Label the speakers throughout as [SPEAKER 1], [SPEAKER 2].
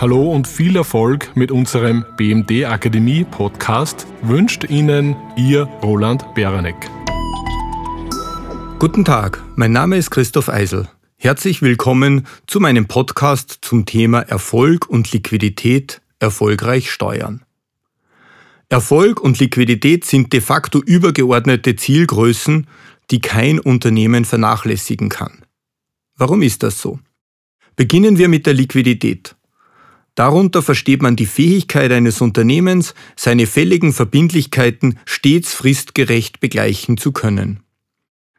[SPEAKER 1] Hallo und viel Erfolg mit unserem BMD Akademie Podcast wünscht Ihnen Ihr Roland Beranek.
[SPEAKER 2] Guten Tag, mein Name ist Christoph Eisel. Herzlich willkommen zu meinem Podcast zum Thema Erfolg und Liquidität erfolgreich steuern. Erfolg und Liquidität sind de facto übergeordnete Zielgrößen, die kein Unternehmen vernachlässigen kann. Warum ist das so? Beginnen wir mit der Liquidität. Darunter versteht man die Fähigkeit eines Unternehmens, seine fälligen Verbindlichkeiten stets fristgerecht begleichen zu können.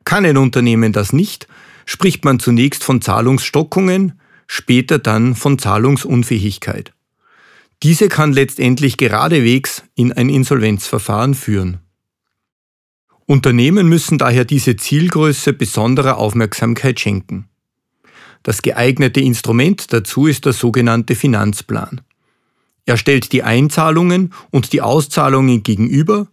[SPEAKER 2] Kann ein Unternehmen das nicht, spricht man zunächst von Zahlungsstockungen, später dann von Zahlungsunfähigkeit. Diese kann letztendlich geradewegs in ein Insolvenzverfahren führen. Unternehmen müssen daher diese Zielgröße besonderer Aufmerksamkeit schenken. Das geeignete Instrument dazu ist der sogenannte Finanzplan. Er stellt die Einzahlungen und die Auszahlungen gegenüber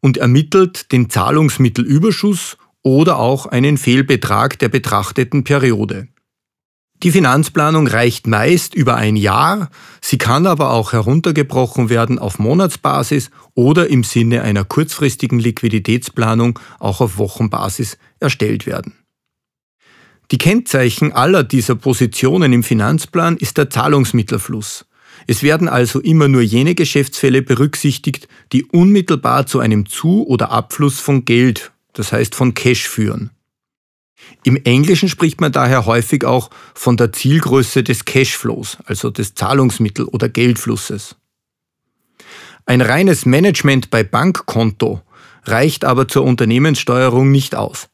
[SPEAKER 2] und ermittelt den Zahlungsmittelüberschuss oder auch einen Fehlbetrag der betrachteten Periode. Die Finanzplanung reicht meist über ein Jahr, sie kann aber auch heruntergebrochen werden auf Monatsbasis oder im Sinne einer kurzfristigen Liquiditätsplanung auch auf Wochenbasis erstellt werden. Die Kennzeichen aller dieser Positionen im Finanzplan ist der Zahlungsmittelfluss. Es werden also immer nur jene Geschäftsfälle berücksichtigt, die unmittelbar zu einem Zu- oder Abfluss von Geld, das heißt von Cash führen. Im Englischen spricht man daher häufig auch von der Zielgröße des Cashflows, also des Zahlungsmittel- oder Geldflusses. Ein reines Management bei Bankkonto reicht aber zur Unternehmenssteuerung nicht aus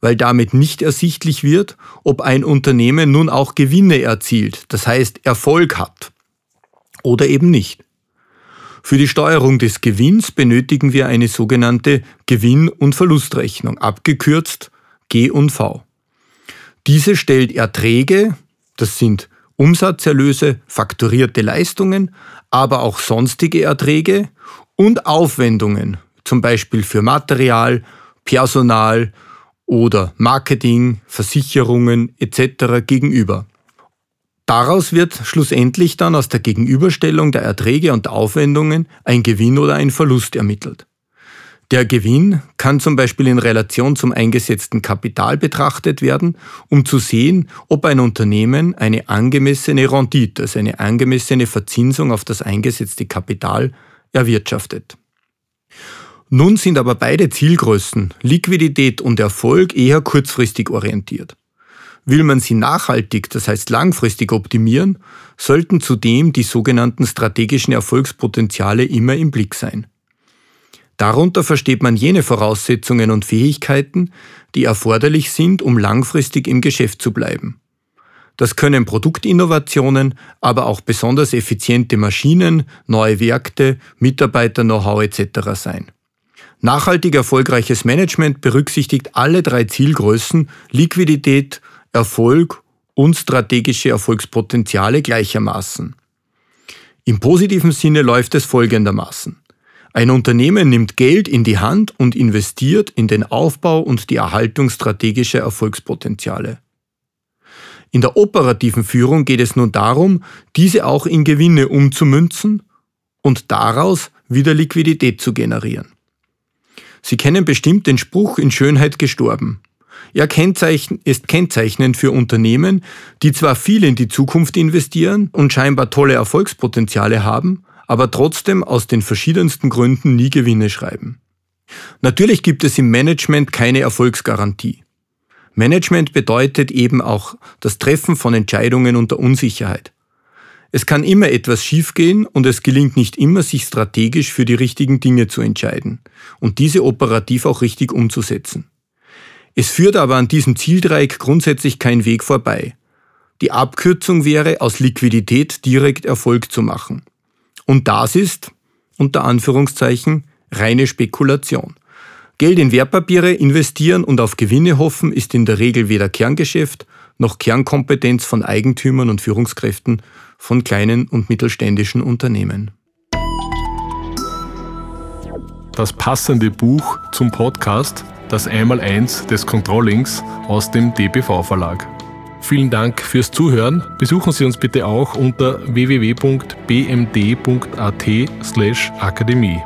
[SPEAKER 2] weil damit nicht ersichtlich wird, ob ein Unternehmen nun auch Gewinne erzielt, das heißt Erfolg hat oder eben nicht. Für die Steuerung des Gewinns benötigen wir eine sogenannte Gewinn- und Verlustrechnung, abgekürzt G&V. Diese stellt Erträge, das sind Umsatzerlöse, fakturierte Leistungen, aber auch sonstige Erträge und Aufwendungen, zum Beispiel für Material, Personal, oder Marketing, Versicherungen etc. gegenüber. Daraus wird schlussendlich dann aus der Gegenüberstellung der Erträge und Aufwendungen ein Gewinn oder ein Verlust ermittelt. Der Gewinn kann zum Beispiel in Relation zum eingesetzten Kapital betrachtet werden, um zu sehen, ob ein Unternehmen eine angemessene Rendite, also eine angemessene Verzinsung auf das eingesetzte Kapital erwirtschaftet. Nun sind aber beide Zielgrößen, Liquidität und Erfolg, eher kurzfristig orientiert. Will man sie nachhaltig, das heißt langfristig optimieren, sollten zudem die sogenannten strategischen Erfolgspotenziale immer im Blick sein. Darunter versteht man jene Voraussetzungen und Fähigkeiten, die erforderlich sind, um langfristig im Geschäft zu bleiben. Das können Produktinnovationen, aber auch besonders effiziente Maschinen, neue Werkte, Mitarbeiter-Know-how etc. sein. Nachhaltig erfolgreiches Management berücksichtigt alle drei Zielgrößen Liquidität, Erfolg und strategische Erfolgspotenziale gleichermaßen. Im positiven Sinne läuft es folgendermaßen. Ein Unternehmen nimmt Geld in die Hand und investiert in den Aufbau und die Erhaltung strategischer Erfolgspotenziale. In der operativen Führung geht es nun darum, diese auch in Gewinne umzumünzen und daraus wieder Liquidität zu generieren. Sie kennen bestimmt den Spruch in Schönheit gestorben. Er ist kennzeichnend für Unternehmen, die zwar viel in die Zukunft investieren und scheinbar tolle Erfolgspotenziale haben, aber trotzdem aus den verschiedensten Gründen nie Gewinne schreiben. Natürlich gibt es im Management keine Erfolgsgarantie. Management bedeutet eben auch das Treffen von Entscheidungen unter Unsicherheit. Es kann immer etwas schiefgehen und es gelingt nicht immer, sich strategisch für die richtigen Dinge zu entscheiden und diese operativ auch richtig umzusetzen. Es führt aber an diesem Zieldreieck grundsätzlich kein Weg vorbei. Die Abkürzung wäre, aus Liquidität direkt Erfolg zu machen. Und das ist, unter Anführungszeichen, reine Spekulation. Geld in Wertpapiere investieren und auf Gewinne hoffen ist in der Regel weder Kerngeschäft noch Kernkompetenz von Eigentümern und Führungskräften von kleinen und mittelständischen Unternehmen.
[SPEAKER 1] Das passende Buch zum Podcast, das Einmaleins des Controllings aus dem DBV Verlag. vielen Dank fürs Zuhören. Besuchen Sie uns bitte auch unter www.bmd.at/akademie.